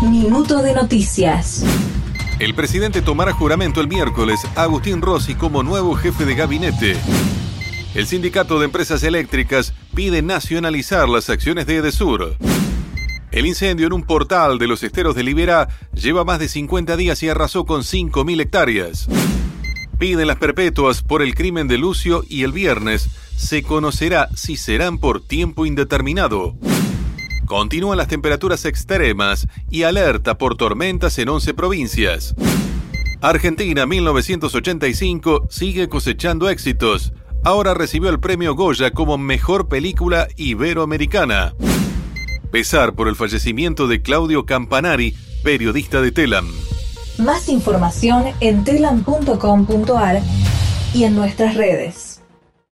Minuto de noticias. El presidente tomará juramento el miércoles a Agustín Rossi como nuevo jefe de gabinete. El sindicato de empresas eléctricas pide nacionalizar las acciones de Edesur. El incendio en un portal de los esteros de Liberá lleva más de 50 días y arrasó con 5.000 hectáreas. Piden las perpetuas por el crimen de Lucio y el viernes se conocerá si serán por tiempo indeterminado. Continúan las temperaturas extremas y alerta por tormentas en 11 provincias. Argentina 1985 sigue cosechando éxitos. Ahora recibió el premio Goya como mejor película iberoamericana. Pesar por el fallecimiento de Claudio Campanari, periodista de Telam. Más información en telam.com.ar y en nuestras redes.